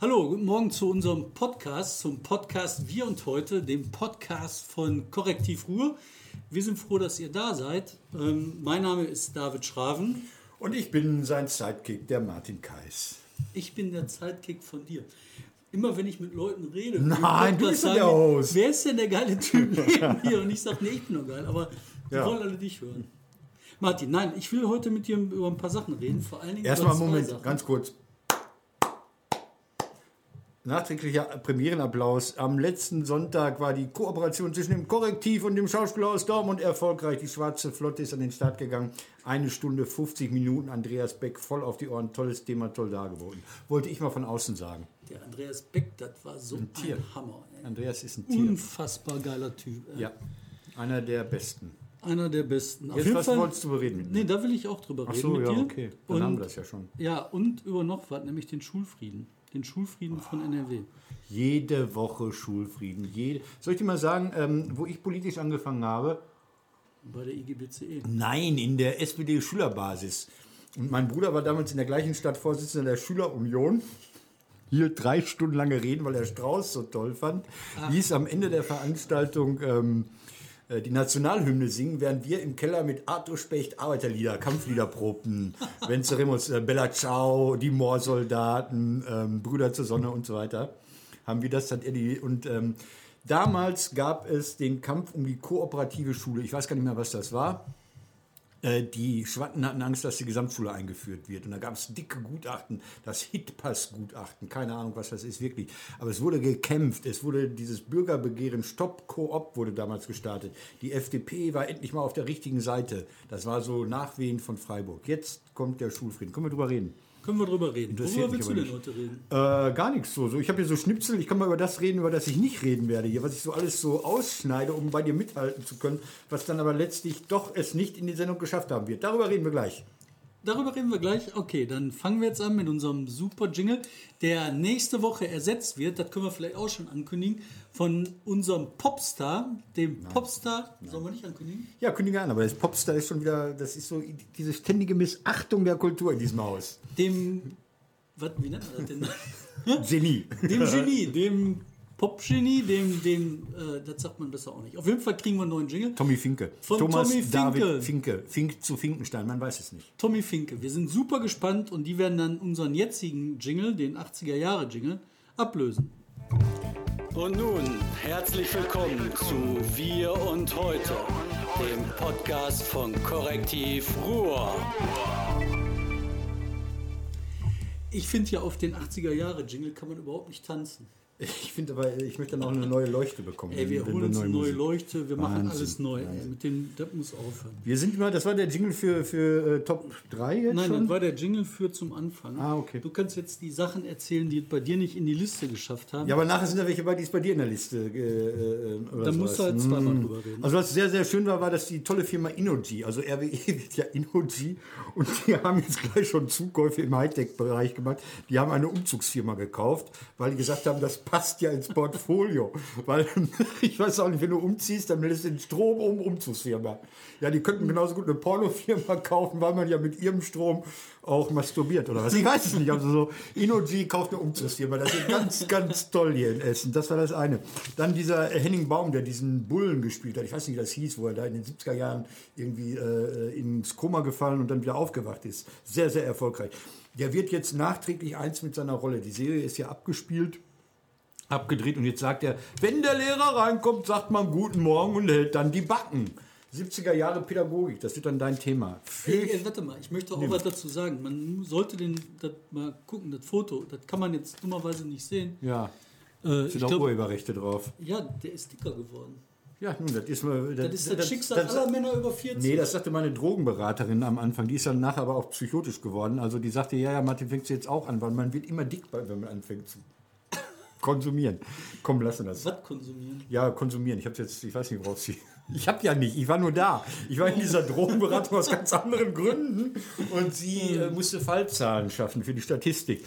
Hallo, guten Morgen zu unserem Podcast, zum Podcast Wir und Heute, dem Podcast von Korrektiv Ruhr. Wir sind froh, dass ihr da seid. Ähm, mein Name ist David Schraven. Und ich bin sein Sidekick, der Martin Kais. Ich bin der Sidekick von dir. Immer wenn ich mit Leuten rede, Nein, du bist sagen, der Host. wer ist denn der geile Typ neben mir? Und ich sage, nee, ich bin nur geil, aber die Ja. wollen alle dich hören. Martin, nein, ich will heute mit dir über ein paar Sachen reden, vor allen Dingen Erstmal Moment, Sachen. ganz kurz. Nachträglicher Premierenapplaus. Am letzten Sonntag war die Kooperation zwischen dem Korrektiv und dem Schauspieler aus Dortmund erfolgreich. Die Schwarze Flotte ist an den Start gegangen. Eine Stunde 50 Minuten. Andreas Beck voll auf die Ohren. Tolles Thema, toll dargeboten. Wollte ich mal von außen sagen. Der Andreas Beck, das war so ein, Tier. Hammer. Ey. Andreas ist ein Tier. Unfassbar geiler Typ. ey. Ja, einer der besten. Einer der besten. Auf Jetzt, was Fall, wolltest du bereden mit mir? Nee, da will ich auch drüber Ach reden so, mit ja, dir. okay. Dann und, haben wir das ja schon. Ja, und über noch was, nämlich den Schulfrieden. Den Schulfrieden von NRW. Jede Woche Schulfrieden. Jede. Soll ich dir mal sagen, ähm, wo ich politisch angefangen habe? Bei der IGBCE. Nein, in der SPD-Schülerbasis. Und mein Bruder war damals in der gleichen Stadt Vorsitzender der Schülerunion. Hier drei Stunden lange reden, weil er Strauß so toll fand. Ließ am Ende der Veranstaltung ähm, äh, die Nationalhymne singen, während wir im Keller mit Arthur Specht Arbeiterlieder, Kampflieder probten. Venceremos, äh, Bella Ciao, die Moorsoldaten, ähm, Brüder zur Sonne und so weiter. Haben wir das, hat er die, und ähm, damals gab es den Kampf um die kooperative Schule. Ich weiß gar nicht mehr, was das war. Äh, Die Schwatten hatten Angst, dass die Gesamtschule eingeführt wird. Und da gab es dicke Gutachten, das Hitpass-Gutachten, keine Ahnung, was das ist wirklich. Aber es wurde gekämpft, es wurde dieses Bürgerbegehren Stopp Koop wurde damals gestartet. Die FDP war endlich mal auf der richtigen Seite. Das war so Nachwehen von Freiburg. Jetzt kommt der Schulfrieden. Können wir drüber reden? Können wir drüber reden. Worüber willst du denn heute reden? Äh, gar nichts so. so ich habe hier so Schnipsel, ich kann mal über das reden, über das ich nicht reden werde hier, was ich so alles so ausschneide, um bei dir mithalten zu können, was dann aber letztlich doch es nicht in die Sendung geschafft haben wird. Darüber reden wir gleich. Darüber reden wir gleich. Okay, dann fangen wir jetzt an mit unserem super Jingle, der nächste Woche ersetzt wird. Das können wir vielleicht auch schon ankündigen. Von unserem Popstar, dem Popstar. Sollen wir nicht ankündigen? Ja, kündige an, aber das Popstar ist schon wieder, das ist so diese ständige Missachtung der Kultur in diesem Haus. Dem. Was, wie nennt man das denn? Genie. dem Genie, dem Pop-Genie, dem, dem, äh, das sagt man besser auch nicht. Auf jeden Fall kriegen wir einen neuen Jingle. Tommy Finke. Von Thomas Tommy Finke. David Finke. Fink zu Finkenstein, man weiß es nicht. Tommy Finke. Wir sind super gespannt und die werden dann unseren jetzigen Jingle, den 80er Jahre Jingle, ablösen. Und nun herzlich willkommen zu Wir und Heute, dem Podcast von Korrektiv Ruhr. Ich finde ja auf den 80er Jahre Jingle kann man überhaupt nicht tanzen. Ich finde aber, ich möchte dann auch eine neue Leuchte bekommen. Ey, wir holen uns eine neue Musik- Leuchte, wir machen Wahnsinn. alles neu. Ey, mit dem, das muss aufhören. Wir sind mal, das war der Jingle für, für äh, Top 3 jetzt Nein, schon? das war der Jingle für zum Anfang. Ah, okay. Du kannst jetzt die Sachen erzählen, die es bei dir nicht in die Liste geschafft haben. Ja, aber nachher sind da welche bei, die ist bei dir in der Liste. Äh, äh, oder Dann musst du halt zweimal Mm. drüber reden. Also was sehr, sehr schön war, war, dass die tolle Firma Innogy, also RWE wird ja Innogy und die haben jetzt gleich schon Zukäufe im Hightech-Bereich gemacht. Die haben eine Umzugsfirma gekauft, weil die gesagt haben, das passt ja ins Portfolio. Weil ich weiß auch nicht, wenn du umziehst, dann meldest du den Strom um, Umzugsfirma. Ja, die könnten genauso gut eine Pornofirma kaufen, weil man ja mit ihrem Strom auch masturbiert oder was. Ich weiß es nicht. Also so, Innogy kauft eine Umzugsfirma. Das ist ganz, ganz toll hier in Essen. Das war das eine. Dann dieser Henning Baum, der diesen Bullen gespielt hat. Ich weiß nicht, wie das hieß, wo er da in den 70er Jahren irgendwie äh, ins Koma gefallen und dann wieder aufgewacht ist. Sehr, sehr erfolgreich. Der wird jetzt nachträglich eins mit seiner Rolle. Die Serie ist ja abgespielt abgedreht und jetzt sagt er, wenn der Lehrer reinkommt, sagt man guten Morgen und hält dann die Backen. 70er Jahre Pädagogik, das wird dann dein Thema. Ey, ey, warte mal, ich möchte auch was dazu sagen. Man sollte den, das mal gucken, das Foto, das kann man jetzt dummerweise nicht sehen. Ja, Äh, sind auch glaub, Urheberrechte drauf. ja, der ist dicker geworden. Ja, nun, das ist mal. Das ist das, Schicksal aller Männer über 40. Nee, das sagte meine Drogenberaterin am Anfang. Die ist dann nachher aber auch psychotisch geworden. Also die sagte, ja, ja, Martin, fängst du jetzt auch an, weil man wird immer dick, wenn man anfängt zu konsumieren. Komm, lassen das. was konsumieren? Ja, konsumieren. Ich habe jetzt, ich weiß nicht, worauf sie. Ich habe ja nicht, ich war nur da. Ich war in dieser Drogenberatung aus ganz anderen Gründen und sie äh, musste Fallzahlen schaffen für die Statistik.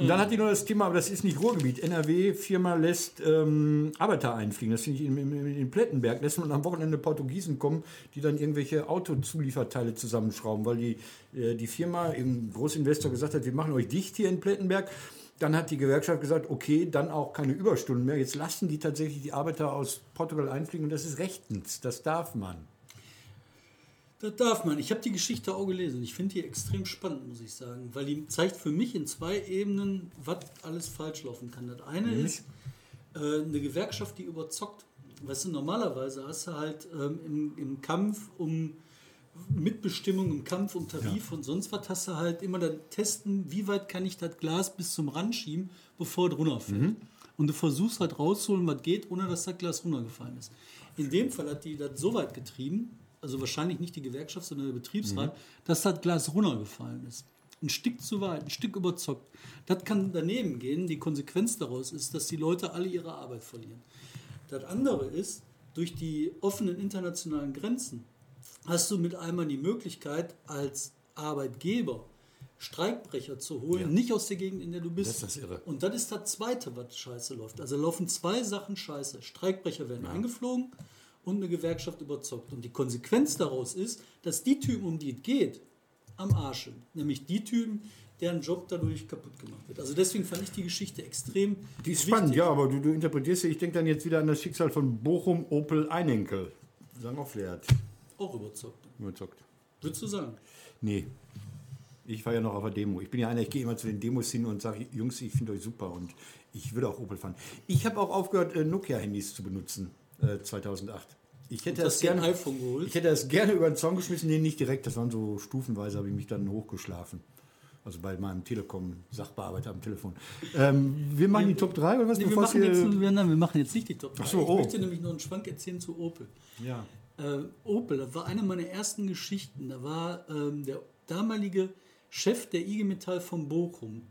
Und dann hat die noch das Thema, aber das ist nicht Ruhrgebiet. NRW-Firma lässt ähm, Arbeiter einfliegen. Das finde ich in, in, in Plettenberg. Lässt man am Wochenende Portugiesen kommen, die dann irgendwelche Autozulieferteile zusammenschrauben, weil die, äh, die Firma, ein Großinvestor gesagt hat, wir machen euch dicht hier in Plettenberg. Dann hat die Gewerkschaft gesagt, okay, dann auch keine Überstunden mehr. Jetzt lassen die tatsächlich die Arbeiter aus Portugal einfliegen und das ist rechtens. Das darf man. Das darf man. Ich habe die Geschichte auch gelesen. Ich finde die extrem spannend, muss ich sagen, weil die zeigt für mich in zwei Ebenen, was alles falsch laufen kann. Das eine Mhm. ist äh, eine Gewerkschaft, die überzockt. Weißt du, normalerweise hast du halt ähm, im, im Kampf um Mitbestimmung, im Kampf um Tarif und sonst was, hast du halt immer dann testen, wie weit kann ich das Glas bis zum Rand schieben, bevor es runterfällt. Und du versuchst halt rauszuholen, was geht, ohne dass das Glas runtergefallen ist. In dem Fall hat die das so weit getrieben, also wahrscheinlich nicht die Gewerkschaft, sondern der Betriebsrat, dass das Glas runtergefallen ist. Ein Stück zu weit, ein Stück überzockt. Das kann daneben gehen. Die Konsequenz daraus ist, dass die Leute alle ihre Arbeit verlieren. Das andere ist, durch die offenen internationalen Grenzen hast du mit einmal die Möglichkeit, als Arbeitgeber Streikbrecher zu holen, nicht aus der Gegend, in der du bist. Das ist das Irre. Und das ist das Zweite, was scheiße läuft. Also laufen zwei Sachen scheiße. Streikbrecher werden eingeflogen und eine Gewerkschaft überzockt. Und die Konsequenz daraus ist, dass die Typen, um die es geht, am Arsch sind. Nämlich die Typen, deren Job dadurch kaputt gemacht wird. Also deswegen fand ich die Geschichte extrem Die ist wichtig. spannend, ja, aber du, du interpretierst sie, ich denke dann jetzt wieder an das Schicksal von Bochum, Opel, Einenkel. Sagen auch vielleicht Auch überzockt. überzockt. Würdest du sagen? Nee. Ich war ja noch auf der Demo. Ich bin ja einer, ich gehe immer zu den Demos hin und sage, Jungs, ich finde euch super und ich würde auch Opel fahren. Ich habe auch aufgehört, äh, Nokia-Handys zu benutzen, äh, 2008. Ich hätte, das ein gerne, iPhone geholt? ich hätte das gerne über den Zaun geschmissen, nee, nicht direkt, das waren so stufenweise, habe ich mich dann hochgeschlafen. Also bei meinem Telekom-Sachbearbeiter am Telefon. Ähm, wir machen die Top 3 oder was? Nee, wir, machen jetzt, wir, nein, wir machen jetzt nicht die Top 3. Ach so, ich oh. möchte nämlich noch einen Schwank erzählen zu Opel. ja. Äh, Opel, das war eine meiner ersten Geschichten. Da war ähm, der damalige Chef der IG Metall von Bochum,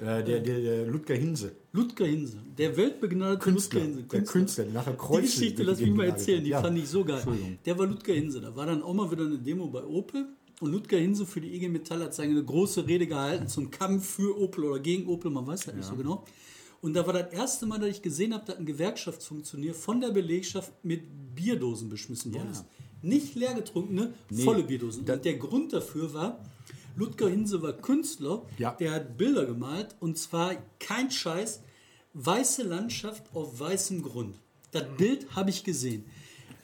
Äh, der, der, der Ludger Hinse. Ludger Hinse, der weltbegnadete Künstler, Ludger Hinse. der Künstler, der nachher Kreuze Die Geschichte, lass mich mal erzählen, die hat. fand ich so geil. Der war Ludger Hinse. Da war dann auch mal wieder eine Demo bei Opel. Und Ludger Hinse für die IG Metall hat seine große Rede gehalten zum Kampf für Opel oder gegen Opel, man weiß das nicht so genau. Und da war das erste Mal, dass ich gesehen habe, dass ein Gewerkschaftsfunktionär von der Belegschaft mit Bierdosen beschmissen worden ist. Nicht leer getrunkene, volle Bierdosen. Und der Grund dafür war, Ludger Hinse war Künstler, Ja. der hat Bilder gemalt und zwar kein Scheiß, weiße Landschaft auf weißem Grund. Das Bild habe ich gesehen.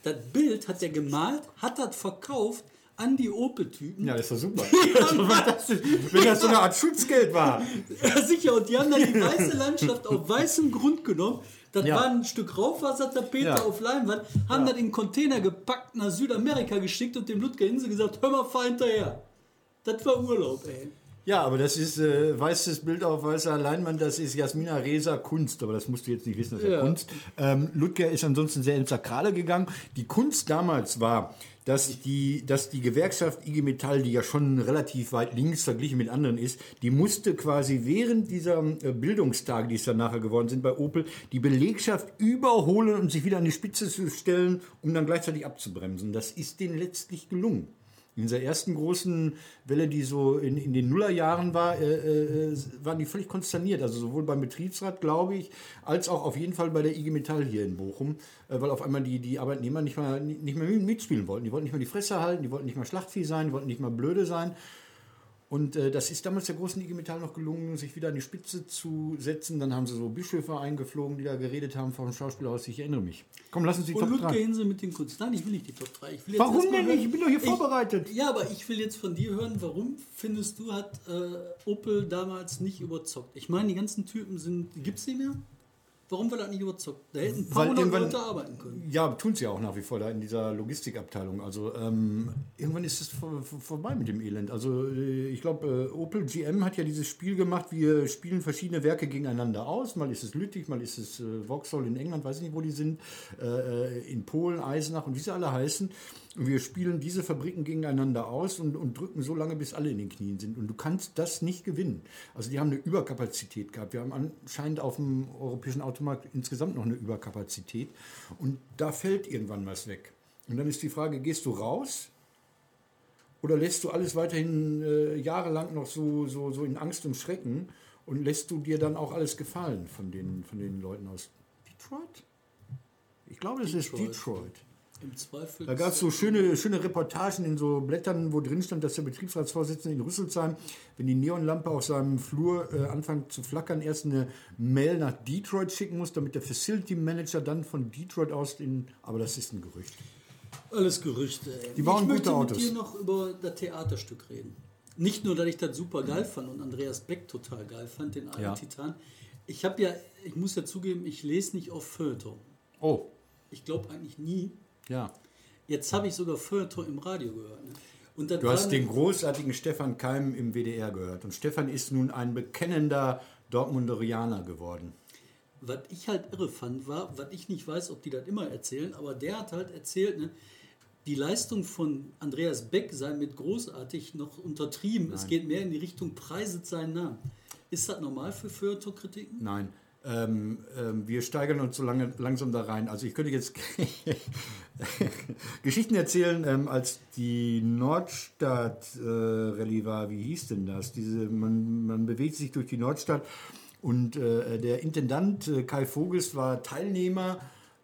Das Bild hat er gemalt, hat das verkauft an die Opel-Typen. Ja, das ist doch super. Also, fantastisch. Wenn das so eine Art Schutzgeld war. Ja, sicher, und die haben dann die weiße Landschaft auf weißem Grund genommen. Das Ja. war ein Stück Rauchwassertapete Ja. auf Leinwand, haben das in Container gepackt, nach Südamerika geschickt und dem Ludger Insel gesagt, hör mal, fahr hinterher. Das war Urlaub, ey. Ja, aber das ist äh, weißes Bild auf weißer Leinwand, das ist Jasmina Reza Kunst, aber das musst du jetzt nicht wissen, das ist ja Ja. Kunst. Ähm, Ludger ist ansonsten sehr ins Sakrale gegangen. Die Kunst damals war, dass die, dass die Gewerkschaft IG Metall, die ja schon relativ weit links verglichen mit anderen ist, die musste quasi während dieser äh, Bildungstage, die es dann nachher geworden sind bei Opel, die Belegschaft überholen und sich wieder an die Spitze zu stellen, um dann gleichzeitig abzubremsen. Das ist denen letztlich gelungen. In dieser ersten großen Welle, die so in, in den Nullerjahren war, äh, äh, waren die völlig konsterniert. Also sowohl beim Betriebsrat, glaube ich, als auch auf jeden Fall bei der IG Metall hier in Bochum, äh, weil auf einmal die, die Arbeitnehmer nicht mehr, nicht mehr mitspielen wollten. Die wollten nicht mehr die Fresse halten, die wollten nicht mehr Schlachtvieh sein, die wollten nicht mehr blöde sein. Und äh, das ist damals der großen IG Metall noch gelungen, sich wieder an die Spitze zu setzen. Dann haben sie so Bischöfe eingeflogen, die da geredet haben vor dem Schauspielhaus. Ich erinnere mich. Komm, lass uns die Und Top Ludger 3. Hinse mit den Kunst. Nein, ich will nicht die Top 3. Ich will jetzt Warum denn nicht? Ich bin doch hier vorbereitet. Ja, aber ich will jetzt von dir hören, warum findest du, hat äh, Opel damals nicht überzockt? Ich meine, die ganzen Typen sind, gibt es die mehr? Warum war das nicht überzockt? Da hätten ein paar Weil hundert Leute arbeiten können. Ja, tun sie ja auch nach wie vor da in dieser Logistikabteilung. Also ähm, irgendwann ist es vor, vor, vorbei mit dem Elend. Also äh, ich glaube, äh, Opel GM hat ja dieses Spiel gemacht, wir spielen verschiedene Werke gegeneinander aus. Mal ist es Lüttich, mal ist es äh, Vauxhall in England, weiß ich nicht, wo die sind, äh, in Polen, Eisenach und wie sie alle heißen. Und wir spielen diese Fabriken gegeneinander aus und, und drücken so lange, bis alle in den Knien sind. Und du kannst das nicht gewinnen. Also die haben eine Überkapazität gehabt. Wir haben anscheinend auf dem europäischen Automarkt insgesamt noch eine Überkapazität. Und da fällt irgendwann was weg. Und dann ist die Frage, gehst du raus? Oder lässt du alles weiterhin äh, jahrelang noch so, so, so in Angst und Schrecken und lässt du dir dann auch alles gefallen von den, von den Leuten aus Detroit? Ich glaube, das ist Detroit. Im Zweifel. Da gab es so schöne, schöne Reportagen in so Blättern, wo drin stand, dass der Betriebsratsvorsitzende in Rüsselsheim, wenn die Neonlampe auf seinem Flur äh, anfängt zu flackern, erst eine Mail nach Detroit schicken muss, damit der Facility Manager dann von Detroit aus in. Aber das ist ein Gerücht. Alles Gerüchte. Ey. Die bauen ich gute möchte Autos. mit dir noch über das Theaterstück reden. Nicht nur, dass ich das super geil fand und Andreas Beck total geil fand, den alten Ja. Titan. Ich habe ja, ich muss ja zugeben, ich lese nicht auf Feuilleton. Oh, Ich glaube eigentlich nie. Ja. Jetzt habe ich sogar Feuilleton im Radio gehört. Ne? Du hast den großartigen Stefan Keim im WDR gehört. Und Stefan ist nun ein bekennender Dortmunderianer geworden. Was ich halt irre fand, war, was ich nicht weiß, ob die das immer erzählen, aber der hat halt erzählt, ne, die Leistung von Andreas Beck sei mit großartig noch untertrieben. Es geht mehr in die Richtung preiset seinen Namen. Ist das normal für Feuilleton-Kritiken? Nein. Ähm, ähm, wir steigern uns so lange, langsam da rein. Also ich könnte jetzt Geschichten erzählen, ähm, als die Nordstadt äh, war. Wie hieß denn das? Diese, man, man bewegt sich durch die Nordstadt und äh, der Intendant äh, Kai Vogels war Teilnehmer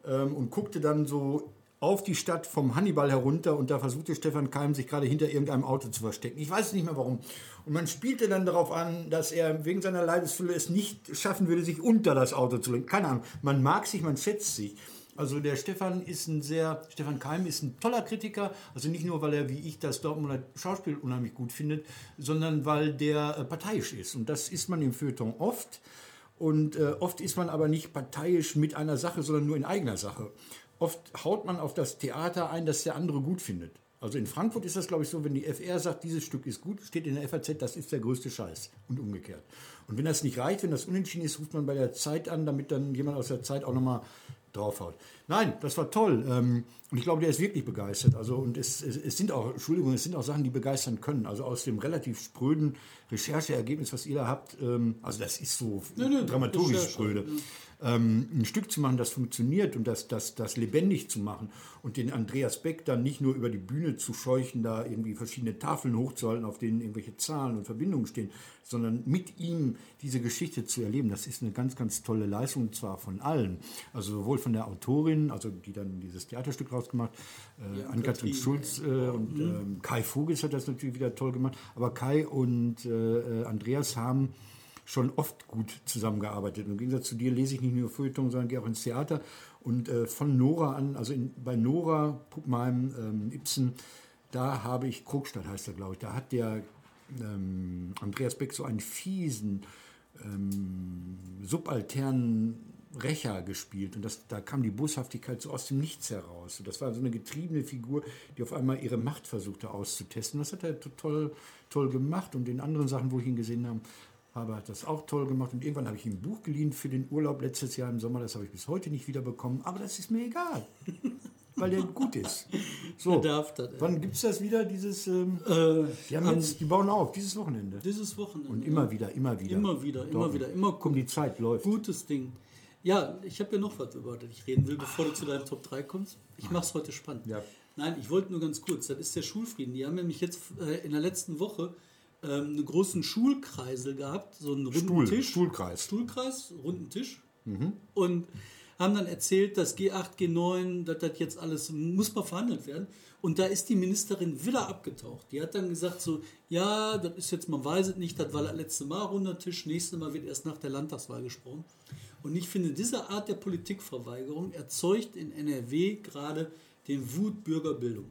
ähm, und guckte dann so auf die Stadt vom Hannibal herunter und da versuchte Stefan Keim sich gerade hinter irgendeinem Auto zu verstecken. Ich weiß nicht mehr warum. Und man spielte dann darauf an, dass er wegen seiner Leibesfülle es nicht schaffen würde, sich unter das Auto zu legen. Keine Ahnung. Man mag sich, man schätzt sich. Also der Stefan ist ein sehr, Stefan Keim ist ein toller Kritiker, also nicht nur, weil er wie ich das Dortmunder Schauspiel unheimlich gut findet, sondern weil der äh, parteiisch ist. Und das ist man im Feuilleton oft. Und äh, oft ist man aber nicht parteiisch mit einer Sache, sondern nur in eigener Sache. Oft haut man auf das Theater ein, das der andere gut findet. Also in Frankfurt ist das, glaube ich, so, wenn die FR sagt, dieses Stück ist gut, steht in der FAZ, das ist der größte Scheiß. Und umgekehrt. Und wenn das nicht reicht, wenn das unentschieden ist, ruft man bei der Zeit an, damit dann jemand aus der Zeit auch nochmal draufhaut. Nein, das war toll. Ähm, und ich glaube, der ist wirklich begeistert. Also, und es, es, es sind auch, Entschuldigung, es sind auch Sachen, die begeistern können. Also aus dem relativ spröden Rechercheergebnis, was ihr da habt, ähm, also das ist so Nö, nö, dramaturgisch spröde. Ähm, ein Stück zu machen, das funktioniert und das, das, das lebendig zu machen und den Andreas Beck dann nicht nur über die Bühne zu scheuchen, da irgendwie verschiedene Tafeln hochzuhalten, auf denen irgendwelche Zahlen und Verbindungen stehen, sondern mit ihm diese Geschichte zu erleben, das ist eine ganz, ganz tolle Leistung, und zwar von allen. Also sowohl von der Autorin, also die dann dieses Theaterstück rausgemacht, äh, Ann-Kathrin Ann-Kathrin, Schulz äh, und ähm, Kai Vogels hat das natürlich wieder toll gemacht, aber Kai und äh, äh, Andreas haben schon oft gut zusammengearbeitet. Im Gegensatz zu dir lese ich nicht nur Feuilleton, sondern gehe auch ins Theater. Und äh, von Nora an, also in, bei Nora Puppenheim, ähm, Ibsen, da habe ich, Krogstadt heißt er, glaube ich, da hat der ähm, Andreas Beck so einen fiesen, ähm, subalternen Rächer gespielt. Und das, da kam die Boshaftigkeit so aus dem Nichts heraus. Und das war so eine getriebene Figur, die auf einmal ihre Macht versuchte auszutesten. Das hat er to- toll, toll gemacht. Und in anderen Sachen, wo ich ihn gesehen habe, habe hat das auch toll gemacht. Und irgendwann habe ich ihm ein Buch geliehen für den Urlaub letztes Jahr im Sommer. Das habe ich bis heute nicht wieder bekommen. Aber das ist mir egal. Weil der gut ist. So, das, wann gibt es das wieder, dieses... Ähm, Äh, die, haben jetzt, die bauen auf, dieses Wochenende. dieses Wochenende. Und immer wieder, immer wieder. Immer wieder, immer Dortmund. wieder, immer Komm, die Zeit läuft. Gutes Ding. Ja, ich habe ja noch was, über das ich reden will, bevor du zu deinem Top 3 kommst. Ich mache es heute spannend. Ja. Nein, ich wollte nur ganz kurz, das ist der Schulfrieden. Die haben nämlich jetzt äh, in der letzten Woche ähm, einen großen Schulkreisel gehabt, so einen runden Stuhl, Tisch. Stuhlkreis. Stuhlkreis, runden Tisch. Und haben dann erzählt, dass G8, G9, dass das jetzt alles, muss mal verhandelt werden. Und da ist die Ministerin wieder abgetaucht. Die hat dann gesagt so, ja, das ist jetzt, man weiß es nicht, das war das letzte Mal runder Tisch, nächstes Mal wird erst nach der Landtagswahl gesprochen. Und ich finde, diese Art der Politikverweigerung erzeugt in NRW gerade den Wut Bürgerbildung.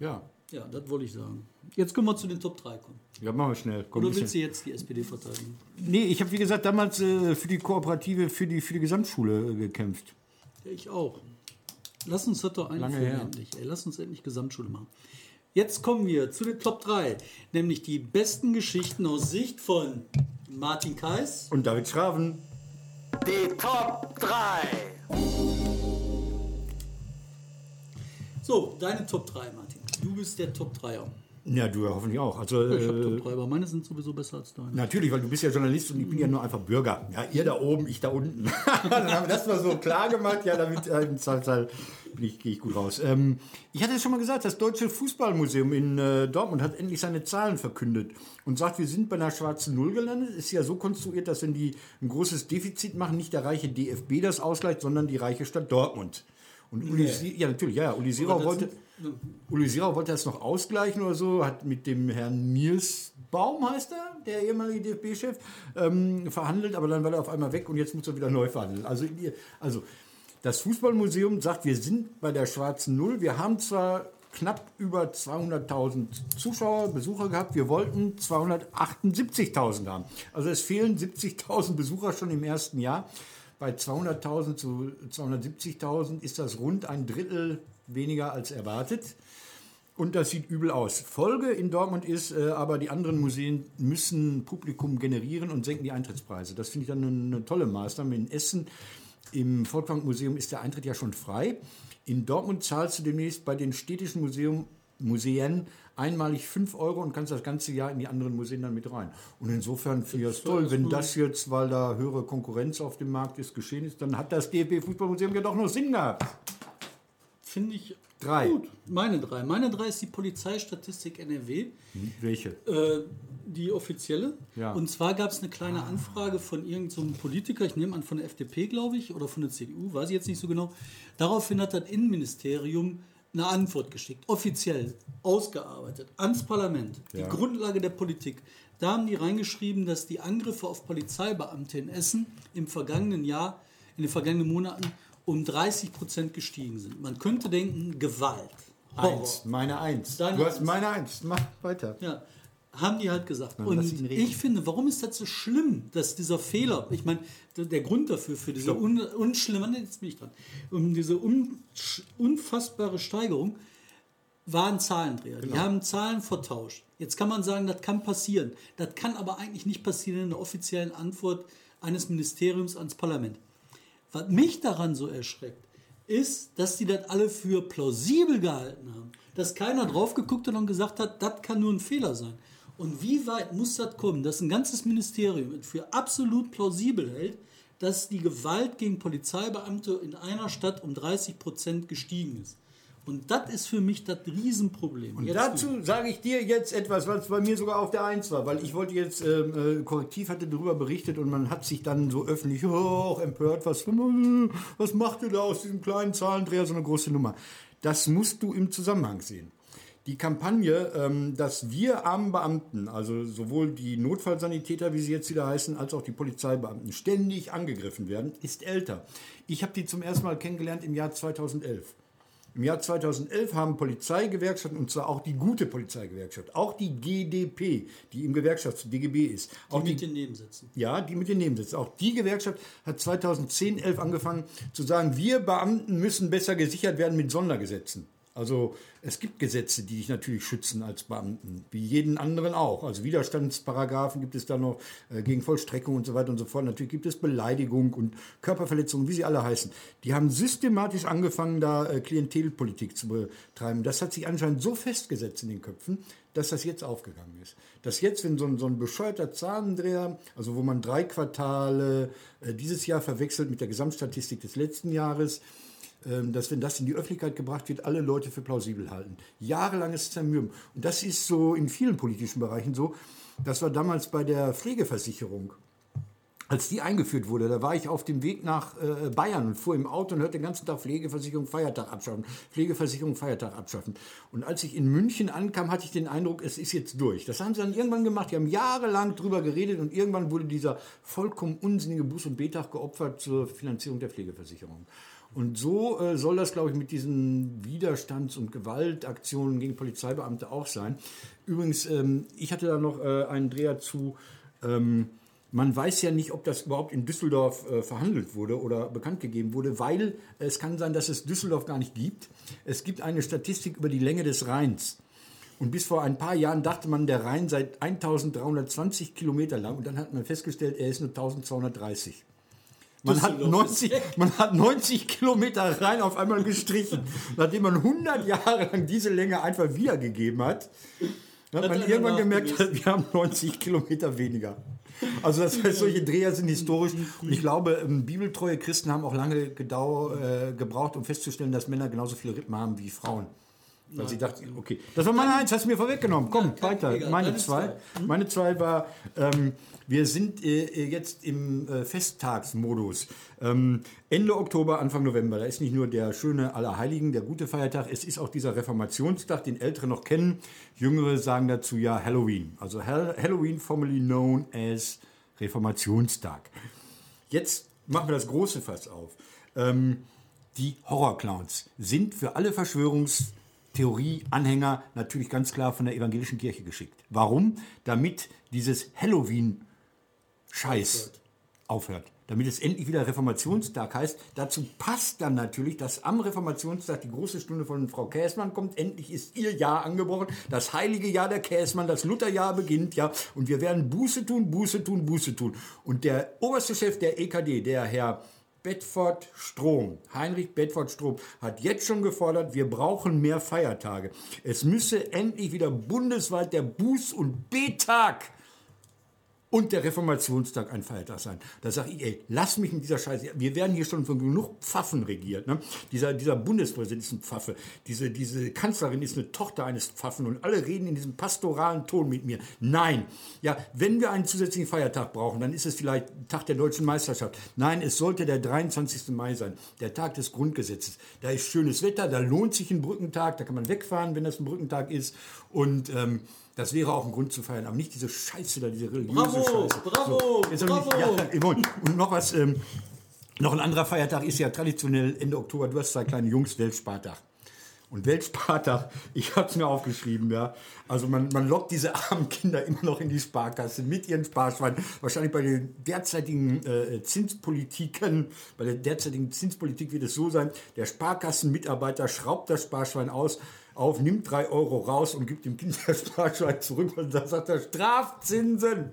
Ja. Ja, das wollte ich sagen. Jetzt können wir zu den Top 3 kommen. Ja, machen wir schnell. Komm, Oder willst du jetzt die SPD verteidigen? Nee, ich habe wie gesagt damals äh, für die Kooperative, für die, für die Gesamtschule äh, gekämpft. Ja, ich auch. Lass uns das doch Lange einführen her. endlich. Ey, lass uns endlich Gesamtschule machen. Jetzt kommen wir zu den Top 3, nämlich die besten Geschichten aus Sicht von Martin Kais. Und David Schraven. Die Top 3. So, deine Top 3, Martin. Du bist der Top 3er. Ja, du ja hoffentlich auch. Also, Ich habe äh, Top 3, aber meine sind sowieso besser als deine. Natürlich, weil du bist ja Journalist und ich bin ja nur einfach Bürger. Ja, ihr da oben, ich da unten. Dann haben wir das mal so klar gemacht, ja, damit äh, ich, gehe ich gut raus. Ähm, ich hatte es schon mal gesagt, das Deutsche Fußballmuseum in äh, Dortmund hat endlich seine Zahlen verkündet und sagt, wir sind bei einer schwarzen Null gelandet. Ist ja so konstruiert, dass wenn die ein großes Defizit machen, nicht der reiche DFB das ausgleicht, sondern die reiche Stadt Dortmund. Und Uli, Sie- ja, natürlich, ja. Uli Sirau wollte, Uli Sirau wollte das noch ausgleichen oder so, hat mit dem Herrn Nils Baum, heißt er, der ehemalige DFB-Chef, ähm, verhandelt, aber dann war er auf einmal weg und jetzt muss er wieder neu verhandeln. Also, also das Fußballmuseum sagt, wir sind bei der schwarzen Null. Wir haben zwar knapp über 200.000 Zuschauer, Besucher gehabt, wir wollten 278.000 haben. Also es fehlen 70.000 Besucher schon im ersten Jahr. Bei 200.000 zu 270.000 ist das rund ein Drittel weniger als erwartet. Und das sieht übel aus. Folge in Dortmund ist äh, aber, die anderen Museen müssen Publikum generieren und senken die Eintrittspreise. Das finde ich dann eine, eine tolle Maßnahme. In Essen im Volkwang Museum ist der Eintritt ja schon frei. In Dortmund zahlst du demnächst bei den städtischen Museum, Museen einmalig 5 Euro und kannst das ganze Jahr in die anderen Museen dann mit rein. Und insofern finde ich das toll. Wenn das jetzt, weil da höhere Konkurrenz auf dem Markt ist, geschehen ist, dann hat das DFB Fußballmuseum ja doch noch Sinn gehabt. Finde ich Drei. gut. Meine drei. Meine drei ist die Polizeistatistik NRW. Welche? Äh, die offizielle. Ja. Und zwar gab es eine kleine Anfrage von irgendeinem so Politiker, ich nehme an von der FDP, glaube ich, oder von der CDU, weiß ich jetzt nicht so genau. Daraufhin hat das Innenministerium eine Antwort geschickt, offiziell ausgearbeitet, ans Parlament, die Ja. Grundlage der Politik. Da haben die reingeschrieben, dass die Angriffe auf Polizeibeamte in Essen im vergangenen Jahr, in den vergangenen Monaten um 30 Prozent gestiegen sind. Man könnte denken, Gewalt. Horror. Eins, meine Eins. Deine du hast meine Eins. Mach weiter. Ja, haben die halt gesagt. Und ich finde, warum ist das so schlimm, dass dieser Fehler, ich meine, der, Grund dafür, für diese un, unschlimme, jetzt bin ich dran, um diese un, unfassbare Steigerung, waren Zahlendreher. Genau. Die haben Zahlen vertauscht. Jetzt kann man sagen, das kann passieren. Das kann aber eigentlich nicht passieren in der offiziellen Antwort eines Ministeriums ans Parlament. Was mich daran so erschreckt, ist, dass die das alle für plausibel gehalten haben. Dass keiner drauf geguckt hat und gesagt hat, das kann nur ein Fehler sein. Und wie weit muss das kommen, dass ein ganzes Ministerium für absolut plausibel hält, dass die Gewalt gegen Polizeibeamte in einer Stadt um 30 Prozent gestiegen ist? Und das ist für mich das Riesenproblem. Und Jetzt dazu sage ich dir jetzt etwas, was bei mir sogar auf der Eins war, weil ich wollte jetzt, ähm, äh, Korrektiv hatte darüber berichtet und man hat sich dann so öffentlich oh, auch empört, was, was macht ihr da aus diesem kleinen Zahlendreher so eine große Nummer. Das musst du im Zusammenhang sehen. Die Kampagne, ähm, dass wir armen Beamten, also sowohl die Notfallsanitäter, wie sie jetzt wieder heißen, als auch die Polizeibeamten, ständig angegriffen werden, ist älter. Ich habe die zum ersten Mal kennengelernt im Jahr 2011. Im Jahr 2011 haben Polizeigewerkschaften, und zwar auch die gute Polizeigewerkschaft, auch die GDP, die im Gewerkschafts DGB ist, auch mit die, den Nebensätzen. ja, die mit den Nebensätzen, auch die Gewerkschaft hat 2010, 11 angefangen zu sagen, wir Beamten müssen besser gesichert werden mit Sondergesetzen. Also es gibt Gesetze, die dich natürlich schützen als Beamten, wie jeden anderen auch. Also Widerstandsparagraphen gibt es da noch äh, gegen Vollstreckung und so weiter und so fort. Natürlich gibt es Beleidigung und Körperverletzungen, wie sie alle heißen. Die haben systematisch angefangen, da äh, Klientelpolitik zu betreiben. Das hat sich anscheinend so festgesetzt in den Köpfen, dass das jetzt aufgegangen ist. Dass jetzt, wenn so ein, so ein bescheuerter Zahlendreher, also wo man drei Quartale äh, dieses Jahr verwechselt mit der Gesamtstatistik des letzten Jahres, dass wenn das in die Öffentlichkeit gebracht wird, alle Leute für plausibel halten. Jahrelanges Zermürben. Und das ist so in vielen politischen Bereichen so. Das war damals bei der Pflegeversicherung. Als die eingeführt wurde, da war ich auf dem Weg nach äh, Bayern und fuhr im Auto und hörte den ganzen Tag Pflegeversicherung, Feiertag abschaffen, Pflegeversicherung, Feiertag abschaffen. Und als ich in München ankam, hatte ich den Eindruck, es ist jetzt durch. Das haben sie dann irgendwann gemacht. Die haben jahrelang drüber geredet und irgendwann wurde dieser vollkommen unsinnige Buß- und Betag geopfert zur Finanzierung der Pflegeversicherung. Und so äh, soll das, glaube ich, mit diesen Widerstands- und Gewaltaktionen gegen Polizeibeamte auch sein. Übrigens, ähm, ich hatte da noch äh, einen Dreher zu. Ähm, man weiß ja nicht, ob das überhaupt in Düsseldorf äh, verhandelt wurde oder bekannt gegeben wurde, weil es kann sein, dass es Düsseldorf gar nicht gibt. Es gibt eine Statistik über die Länge des Rheins. Und bis vor ein paar Jahren dachte man, der Rhein sei 1320 Kilometer lang. Und dann hat man festgestellt, er ist nur 1230. Man hat, Düsseldorf ist 90, weg. man hat 90 Kilometer Rhein auf einmal gestrichen. Nachdem man 100 Jahre lang diese Länge einfach wiedergegeben hat, hat Hat man irgendwann gemerkt, nachgemessen. wir haben 90 Kilometer weniger. Also das heißt, solche Dreher sind historisch. Und ich glaube, ähm, bibeltreue Christen haben auch lange gedau, äh, gebraucht, um festzustellen, dass Männer genauso viele Rippen haben wie Frauen. Weil sie dachte, okay, das war meine Eins, hast du mir vorweggenommen. Komm, kein- weiter. egal, meine deine zwei. zwei. Hm? Meine zwei war, ähm, wir sind äh, jetzt im äh, Festtagsmodus. Ähm, Ende Oktober, Anfang November. Da ist nicht nur der schöne Allerheiligen, der gute Feiertag, es ist auch dieser Reformationstag, den Ältere noch kennen. Jüngere sagen dazu ja Halloween. Also Hall Halloween, formerly known as Reformationstag. Jetzt machen wir das große Fass auf. Ähm, die Horrorclowns sind für alle Verschwörungstheorie-Anhänger natürlich ganz klar von der evangelischen Kirche geschickt. Warum? Damit dieses Halloween-Scheiß aufhört. Damit es endlich wieder Reformationstag heißt. Dazu passt dann natürlich, dass am Reformationstag die große Stunde von Frau Käßmann kommt. Endlich ist ihr Jahr angebrochen. Das heilige Jahr der Käßmann, das Lutherjahr beginnt, ja. Und wir werden Buße tun, Buße tun, Buße tun. Und der oberste Chef der EKD, der Herr Bedford Strom, Heinrich Bedford Strom, hat jetzt schon gefordert, wir brauchen mehr Feiertage. Es müsse endlich wieder bundesweit der Buß- und B-Tag und der Reformationstag ein Feiertag sein. Da sage ich, ey, lass mich in dieser Scheiße. Wir werden hier schon von genug Pfaffen regiert. Ne? Dieser, dieser Bundespräsident ist ein Pfaffe. Diese, diese Kanzlerin ist eine Tochter eines Pfaffen. Und alle reden in diesem pastoralen Ton mit mir. Nein. Ja, wenn wir einen zusätzlichen Feiertag brauchen, dann ist es vielleicht Tag der deutschen Meisterschaft. Nein, es sollte der 23. Mai sein. Der Tag des Grundgesetzes. Da ist schönes Wetter, da lohnt sich ein Brückentag. Da kann man wegfahren, wenn das ein Brückentag ist. Und ähm, das wäre auch ein Grund zu feiern, aber nicht diese Scheiße da, diese religiöse Bravo, Scheiße. bravo, jetzt hab ich- bravo. Ja, und noch was, ähm, noch ein anderer Feiertag ist ja traditionell Ende Oktober, du hast zwei kleine Jungs, Weltspartag. Und Weltspartag, ich habe es mir aufgeschrieben, ja. Also man, man lockt diese armen Kinder immer noch in die Sparkasse mit ihren Sparschweinen. Wahrscheinlich bei den derzeitigen äh, Zinspolitiken, bei der derzeitigen Zinspolitik wird es so sein, der Sparkassenmitarbeiter schraubt das Sparschwein aus, auf, nimmt drei Euro raus und gibt dem Kind das Sparschwein zurück und dann sagt er Strafzinsen.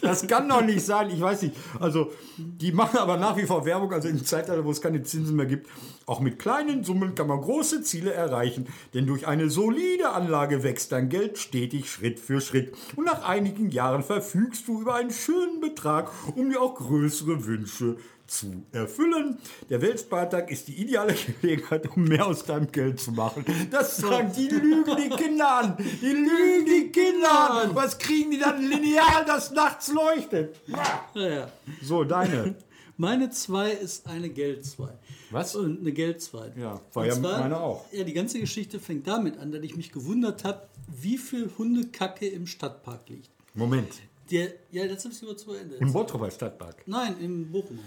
Das kann doch nicht sein. Ich weiß nicht. Also, die machen aber nach wie vor Werbung, also im Zeitalter, wo es keine Zinsen mehr gibt. Auch mit kleinen Summen kann man große Ziele erreichen, denn durch eine solide Anlage wächst dein Geld stetig Schritt für Schritt. Und nach einigen Jahren verfügst du über einen schönen Betrag, um dir auch größere Wünsche zu erfüllen. Der Weltspartag ist die ideale Gelegenheit, um mehr aus deinem Geld zu machen. Das sagen die lügen die Kinder an. Die lügen die Kinder an. Was kriegen die dann? Lineal, das nachts leuchtet. Ja. So, deine. Meine zwei ist eine Geld 2. Was? Und eine Geld 2. Ja, war ja meine auch. Ja, die ganze Geschichte fängt damit an, dass ich mich gewundert habe, wie viel Hundekacke im Stadtpark liegt. Moment. Der, ja, das ist über zu Ende. Im Bottroper Stadtpark. Nein, im Bochum.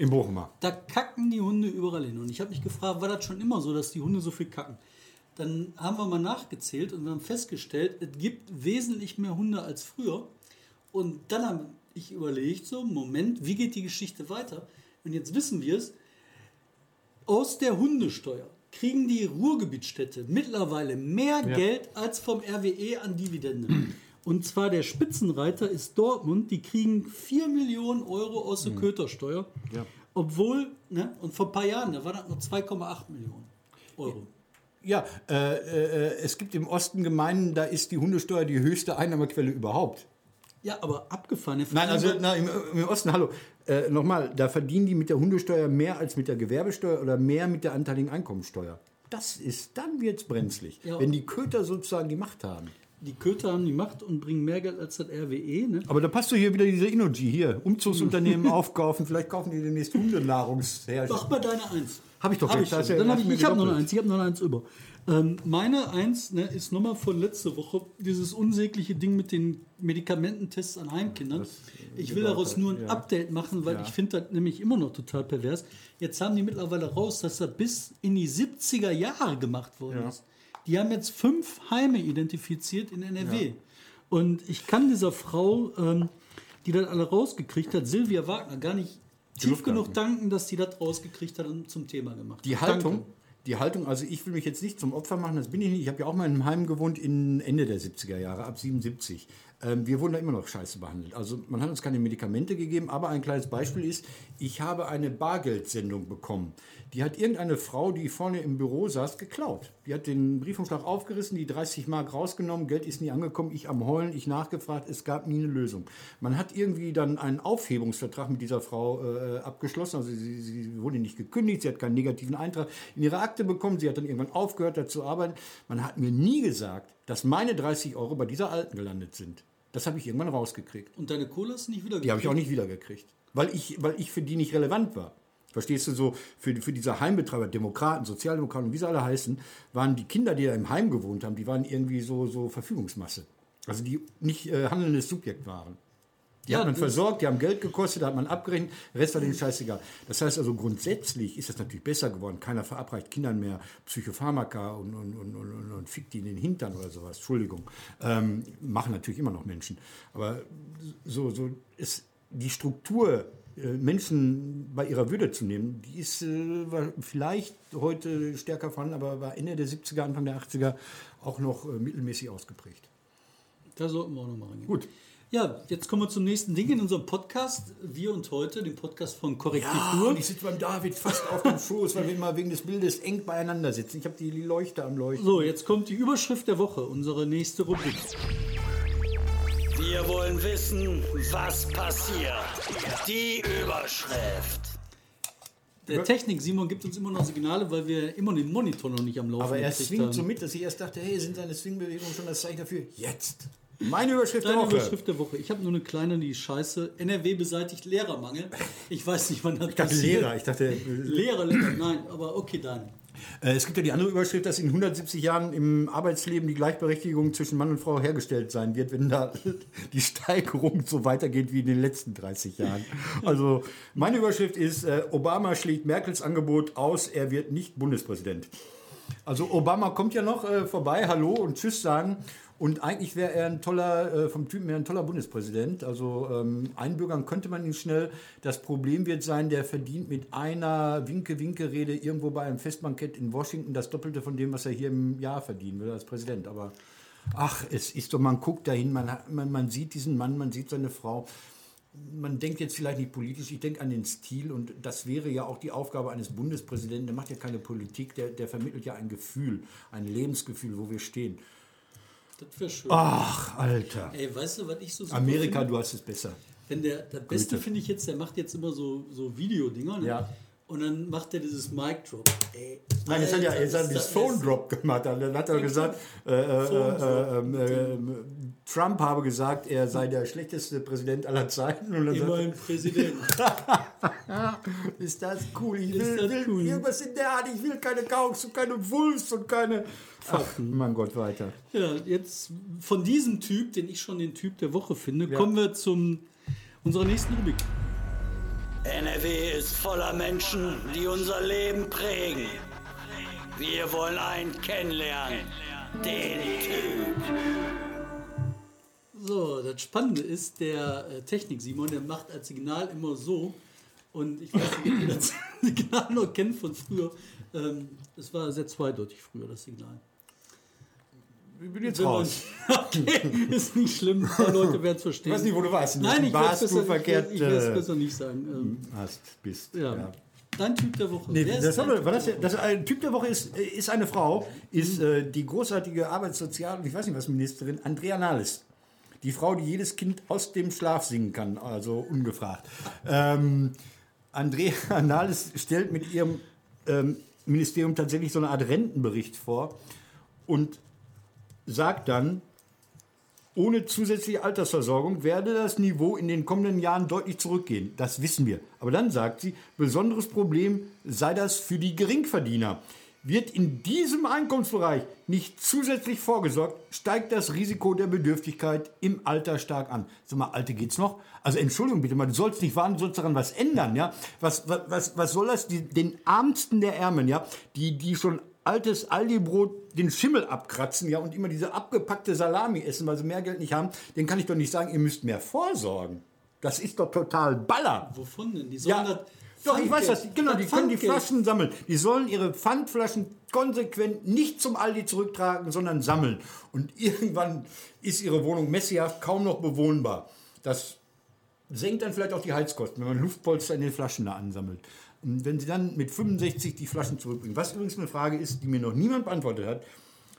Im Bochumer. Da kacken die Hunde überall hin. Und ich habe mich gefragt, war das schon immer so, dass die Hunde so viel kacken? Dann haben wir mal nachgezählt und wir haben festgestellt, es gibt wesentlich mehr Hunde als früher. Und dann habe ich überlegt, so, Moment, wie geht die Geschichte weiter? Und jetzt wissen wir es, aus der Hundesteuer kriegen die Ruhrgebietsstädte mittlerweile mehr Geld als vom RWE an Dividende. Und zwar der Spitzenreiter ist Dortmund, die kriegen 4 Millionen Euro aus der Kötersteuer. Ja. Obwohl, ne, und vor ein paar Jahren, da waren das noch 2,8 Millionen Euro. Ja, äh, äh, es gibt im Osten Gemeinden, da ist die Hundesteuer die höchste Einnahmequelle überhaupt. Ja, aber abgefahren. Nein, also na, im, im Osten, hallo, äh, nochmal, da verdienen die mit der Hundesteuer mehr als mit der Gewerbesteuer oder mehr mit der anteiligen Einkommensteuer. Das ist, dann wird's brenzlig, Ja. wenn die Köter sozusagen die Macht haben. Die Köter haben die Macht und bringen mehr Geld als das RWE. Ne? Aber da passt doch hier wieder diese Innogy hier. Umzugsunternehmen aufkaufen, vielleicht kaufen die demnächst Hundenahrungshersteller. Mach mal deine Eins. Hab ich doch Hab ich, ja- Dann hab ich ich habe noch. Eins. Ich habe noch eine Eins über. Ähm, meine Eins ne, ist nochmal von letzte Woche dieses unsägliche Ding mit den Medikamententests an Heimkindern. Ich will daraus nur ein Update machen, weil ich finde das nämlich immer noch total pervers. Jetzt haben die mittlerweile raus, dass das bis in die 70er Jahre gemacht worden ist. Die haben jetzt fünf Heime identifiziert in NRW. Und ich kann dieser Frau, ähm, die das alle rausgekriegt hat, Silvia Wagner, gar nicht tief Luft genug danken, dass die das rausgekriegt hat und zum Thema gemacht Die hat. Haltung, Danke. die Haltung, also ich will mich jetzt nicht zum Opfer machen, das bin ich nicht. Ich habe ja auch mal in einem Heim gewohnt in Ende der 70er Jahre, ab 77. Ähm, wir wurden da immer noch scheiße behandelt. Also man hat uns keine Medikamente gegeben, aber ein kleines Beispiel ist, ich habe eine Bargeldsendung bekommen. Die hat irgendeine Frau, die vorne im Büro saß, geklaut. Die hat den Briefumschlag aufgerissen, die 30 Mark rausgenommen, Geld ist nie angekommen, ich am Heulen, ich nachgefragt, es gab nie eine Lösung. Man hat irgendwie dann einen Aufhebungsvertrag mit dieser Frau äh, abgeschlossen, also sie, sie wurde nicht gekündigt, sie hat keinen negativen Eintrag in ihre Akte bekommen, sie hat dann irgendwann aufgehört, da zu arbeiten. Man hat mir nie gesagt, dass meine 30 Euro bei dieser Alten gelandet sind. Das habe ich irgendwann rausgekriegt. Und deine Kohle hast du nicht wieder Die habe ich auch nicht wiedergekriegt, weil ich, weil ich für die nicht relevant war. Verstehst du so, für, für diese Heimbetreiber, Demokraten, Sozialdemokraten wie sie alle heißen, waren die Kinder, die da im Heim gewohnt haben, die waren irgendwie so, so Verfügungsmasse. Also die nicht äh, handelndes Subjekt waren. Die Ja, hat man versorgt, die haben Geld gekostet, da hat man abgerechnet, Rest war denen scheißegal. Das heißt also grundsätzlich ist das natürlich besser geworden. Keiner verabreicht Kindern mehr Psychopharmaka und, und, und, und, und, fickt die in den Hintern oder sowas. Entschuldigung. Ähm, machen natürlich immer noch Menschen. Aber so, so ist die Struktur, äh, Menschen bei ihrer Würde zu nehmen, die ist äh, vielleicht heute stärker vorhanden, aber war Ende der 70er, Anfang der 80er auch noch äh, mittelmäßig ausgeprägt. Da sollten wir auch noch mal rangehen. Gut. Ja, jetzt kommen wir zum nächsten Ding in unserem Podcast. Wir und heute, dem Podcast von Korrektur. und ich sitze beim David fast auf dem Schoß, weil wir immer wegen des Bildes eng beieinander sitzen. Ich habe die Leuchte am Leuchten. So, jetzt kommt die Überschrift der Woche, unsere nächste Rubrik. Wir wollen wissen, was passiert. Die Überschrift. Der Technik Simon gibt uns immer noch Signale, weil wir immer den Monitor noch nicht am Laufen Aber er swingt haben. so mit, dass ich erst dachte, hey, sind seine Swingbewegungen schon das Zeichen dafür? Jetzt. Meine Überschrift der Deine Woche. Überschrift der Woche. Ich habe nur eine kleine, die scheiße. NRW beseitigt Lehrermangel. Ich weiß nicht, wann das Ich dachte passiert. Lehrer. Ich dachte, äh, Lehrer, Lehrer, nein, aber okay, dann. Äh, Es gibt ja die andere Überschrift, dass in 170 Jahren im Arbeitsleben die Gleichberechtigung zwischen Mann und Frau hergestellt sein wird, wenn da die Steigerung so weitergeht wie in den letzten 30 Jahren. Also meine Überschrift ist, äh, Obama schlägt Merkels Angebot aus, er wird nicht Bundespräsident. Also Obama kommt ja noch äh, vorbei, hallo und tschüss sagen. Und eigentlich wäre er ein toller, äh, vom Typen her ein toller Bundespräsident. Also ähm, einbürgern könnte man ihn schnell. Das Problem wird sein, der verdient mit einer Winke-Winke-Rede irgendwo bei einem Festbankett in Washington das Doppelte von dem, was er hier im Jahr verdienen will als Präsident. Aber ach, es ist doch, man guckt dahin, man, man, man sieht diesen Mann, man sieht seine Frau. Man denkt jetzt vielleicht nicht politisch, ich denke an den Stil und das wäre ja auch die Aufgabe eines Bundespräsidenten. Der macht ja keine Politik, der, der vermittelt ja ein Gefühl, ein Lebensgefühl, wo wir stehen. Das wäre schön. Ach, Alter. Ey, weißt du, was ich so Amerika, finde? du hast es besser. Wenn der, das Beste finde ich jetzt, der macht jetzt immer so, so Videodinger. Ne? Ja. Und dann macht er dieses Mic Drop. Ey, Nein, das hat ja, er hat das Phone. Drop gemacht. Dann hat er gesagt, äh, äh, äh, ähm, äh, Trump habe gesagt, er sei der schlechteste Präsident aller Zeiten. Und Immerhin Präsident. ist das cool? Ich will, will cool? irgendwas in der Art. Ich will keine Gauks und keine Wolfs und keine... Ach, mein Gott, weiter. Ja, jetzt von diesem Typ, den ich schon den Typ der Woche finde, kommen wir zum unserer nächsten Rubrik. NRW ist voller Menschen, die unser Leben prägen. Wir wollen einen kennenlernen. Den Typ. So, das Spannende ist, der äh, Technik Simon, der macht als Signal immer so. Und ich weiß nicht, ob ihr das Signal noch kennt von früher. Ähm, es war sehr zweideutig früher, das Signal. Ich bin jetzt raus. Okay, ist nicht schlimm, paar Leute werden es verstehen. Ich weiß nicht, wo du warst. In Nein, ich Bars es du besser, verkehrt ich, werde es äh, besser nicht sagen. Ähm, hast, bist. ja. ja. Dein Typ der Woche. Nee, ist das haben wir, Typ war das, das ein Typ der Woche ist, äh, ist eine Frau, ist äh, die großartige Arbeitssozial- und ich weiß nicht was Ministerin Andrea Nahles. Die Frau, die jedes Kind aus dem Schlaf singen kann, also ungefragt. Ähm, Andrea Nahles stellt mit ihrem ähm, Ministerium tatsächlich so eine Art Rentenbericht vor und sagt dann, ohne zusätzliche Altersversorgung werde das Niveau in den kommenden Jahren deutlich zurückgehen. Das wissen wir. Aber dann sagt sie, besonderes Problem sei das für die Geringverdiener. Wird in diesem Einkommensbereich nicht zusätzlich vorgesorgt, steigt das Risiko der Bedürftigkeit im Alter stark an. Sag mal, Alte geht's noch? Also Entschuldigung bitte mal, du sollst nicht warnen, du sollst daran was ändern, ja? Was, was, was, soll das die, den Ärmsten der Ärmen, ja? Die, die schon altes Aldi-Brot den Schimmel abkratzen, ja, und immer diese abgepackte Salami essen, weil sie mehr Geld nicht haben, den kann ich doch nicht sagen, ihr müsst mehr vorsorgen. Das ist doch total Baller. Wovon denn? Die sollen Ja, das doch, ich weiß das. Genau, die das können die Flaschen sammeln. Die sollen ihre Pfandflaschen konsequent nicht zum Aldi zurücktragen, sondern sammeln. Und irgendwann ist ihre Wohnung messihaft kaum noch bewohnbar. Das senkt dann vielleicht auch die Heizkosten, wenn man Luftpolster in den Flaschen da ansammelt. Und wenn sie dann mit 65 die Flaschen zurückbringen, was übrigens eine Frage ist, die mir noch niemand beantwortet hat,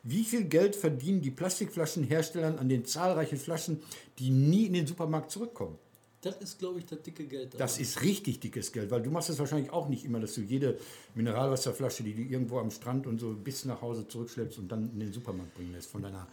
wie viel Geld verdienen die Plastikflaschenherstellern an den zahlreichen Flaschen, die nie in den Supermarkt zurückkommen? Das ist, glaube ich, das dicke Geld. da. Das ist richtig dickes Geld, weil du machst es wahrscheinlich auch nicht immer, dass du jede Mineralwasserflasche, die du irgendwo am Strand und so bis nach Hause zurückschleppst und dann in den Supermarkt bringen lässt von deiner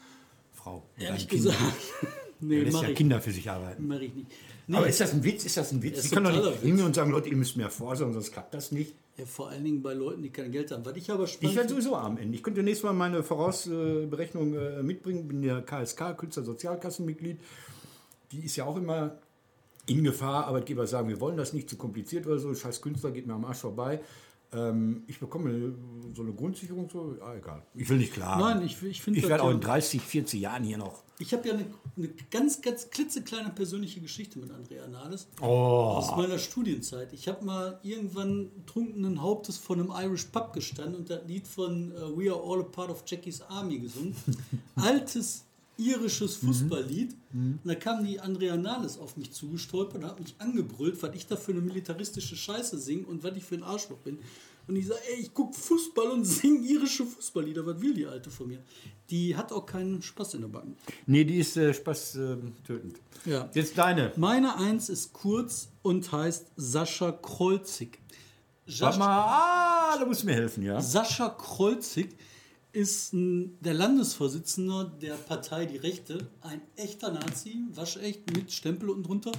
Frau. Ehrlich gesagt. nee, Er lässt ja ich, Kinder für sich arbeiten. mach ich nicht. Nee, Aber ist das ein Witz? Ist das ein Witz? Ich kann doch nicht hingehen und sagen, Leute, ihr müsst mehr vorsorgen, sonst klappt das nicht. ja, vor allen Dingen bei Leuten, die kein Geld haben. Was ich aber spannend Ich werde sowieso am Ende. Ich könnte nächstes Mal meine Vorausberechnung äh, mitbringen. Bin ja KSK, Künstlersozialkassenmitglied. Die ist ja auch immer in Gefahr. Arbeitgeber sagen, wir wollen das nicht zu kompliziert oder so. Scheiß Künstler geht mir am Arsch vorbei. Ähm, ich bekomme so eine Grundsicherung, so, ah, egal. Ich will nicht klagen. Nein, ich, ich finde ich werde auch in 30, 40 Jahren hier noch. Ich habe ja eine, eine ganz, ganz klitzekleine persönliche Geschichte mit Andrea Nahles Oh. aus meiner Studienzeit. Ich habe mal irgendwann trunkenen Hauptes vor einem Irish Pub gestanden und das Lied von äh, We Are All a Part of Jackie's Army gesungen. Altes irisches Fußballlied. Und da kam die Andrea Nahles auf mich zugestolpert und hat mich angebrüllt, was ich da für eine militaristische Scheiße singe und was ich für ein Arschloch bin. Und ich sage, ey, ich gucke Fußball und singe irische Fußballlieder. Was will die Alte von mir? Die hat auch keinen Spaß in der Backen. Nee, die ist äh, Spaß äh. Ja. Jetzt deine. Meine Eins ist kurz und heißt Sascha Kreuzig. Sascha, mal, ah, da musst du mir helfen, ja? Sascha Kreuzig ist der Landesvorsitzender der Partei Die Rechte, ein echter Nazi, waschecht mit Stempel unten drunter,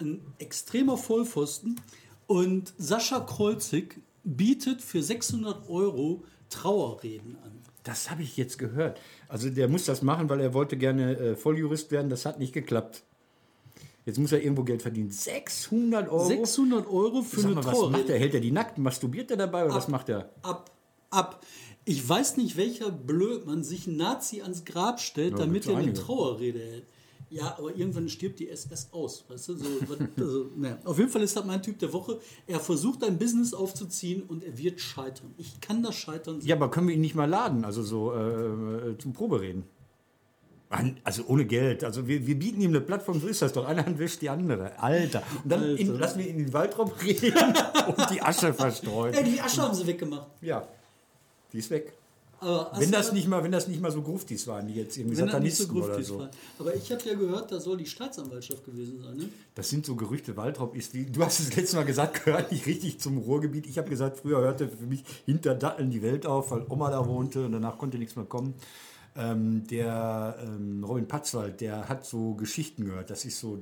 ein extremer Vollpfosten. Und Sascha Kreuzig bietet für 600 Euro Trauerreden an. Das habe ich jetzt gehört. Also der muss das machen, weil er wollte gerne äh, Volljurist werden. Das hat nicht geklappt. Jetzt muss er irgendwo Geld verdienen. 600 Euro? 600 Euro für Sag eine mal, was macht Trauerrede. er? Hält er die nackt? Masturbiert er dabei oder was macht er? ab, ab. Ich weiß nicht, welcher Blödmann sich ein Nazi ans Grab stellt, Ja, damit er eine. Trauerrede hält. Ja, aber irgendwann stirbt die SS aus, weißt du? So, also, naja. Auf jeden Fall ist das mein Typ der Woche. Er versucht ein Business aufzuziehen und er wird scheitern. Ich kann das Scheitern. Ja, aber können wir ihn nicht mal laden? Also so äh, zum Probereden. Also ohne Geld. Also wir, wir bieten ihm eine Plattform, so ist das doch. Eine Hand wäscht die andere. Alter. Und dann. In, lassen wir ihn in den Waldraum reden und die Asche verstreuen. Ey, die Asche haben sie weggemacht. Ja, die ist weg. Aber Wenn das, nicht mal, wenn das nicht mal so Gruftis waren, die jetzt irgendwie nicht so Satanisten oder so. war. Aber ich habe ja gehört, da soll die Staatsanwaltschaft gewesen sein. Ne? Das sind so Gerüchte. Waldraub ist wie, du hast es letztes Mal gesagt, gehört nicht richtig zum Ruhrgebiet. Ich habe gesagt, früher hörte für mich hinter Datteln die Welt auf, weil Oma da wohnte und danach konnte nichts mehr kommen. Ähm, der ähm, Robin Patzwald, der hat so Geschichten gehört. Das ist so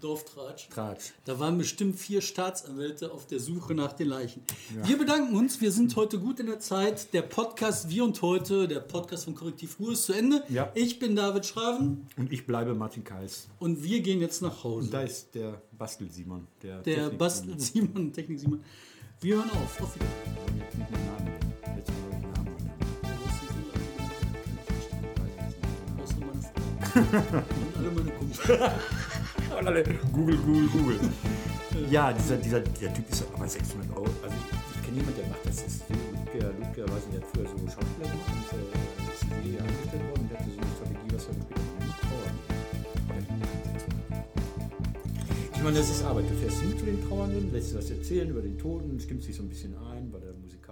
Dorftratsch. Dorftratsch. Da waren bestimmt vier Staatsanwälte auf der Suche nach den Leichen. Wir bedanken uns. Wir sind heute gut in der Zeit. Der Podcast Wir und Heute, der Podcast von Korrektiv Ruhe ist zu Ende. Ja. Ich bin David Schraven Und ich bleibe Martin Kais. und wir gehen jetzt nach Hause. Da ist der Bastel Simon. Der, der Technik- Bastel Simon, Technik Simon. Wir hören auf. Auf Wiedersehen. Und alle meine Kumpel. Und alle Google, Google, Google. ja, dieser, dieser der Typ ist aber 600 Euro. Also ich, ich kenne jemanden, der macht das. das ist Ludger, weiß nicht, der hat früher so Schauspieler gemacht und äh, ist hier angestellt worden und der hatte so eine Strategie, was er dem Trauern. Ich meine, das ist Arbeit. Du fährst hin zu den Trauernden, lässt was erzählen über den Toten, stimmst dich so ein bisschen ein, weil der Musik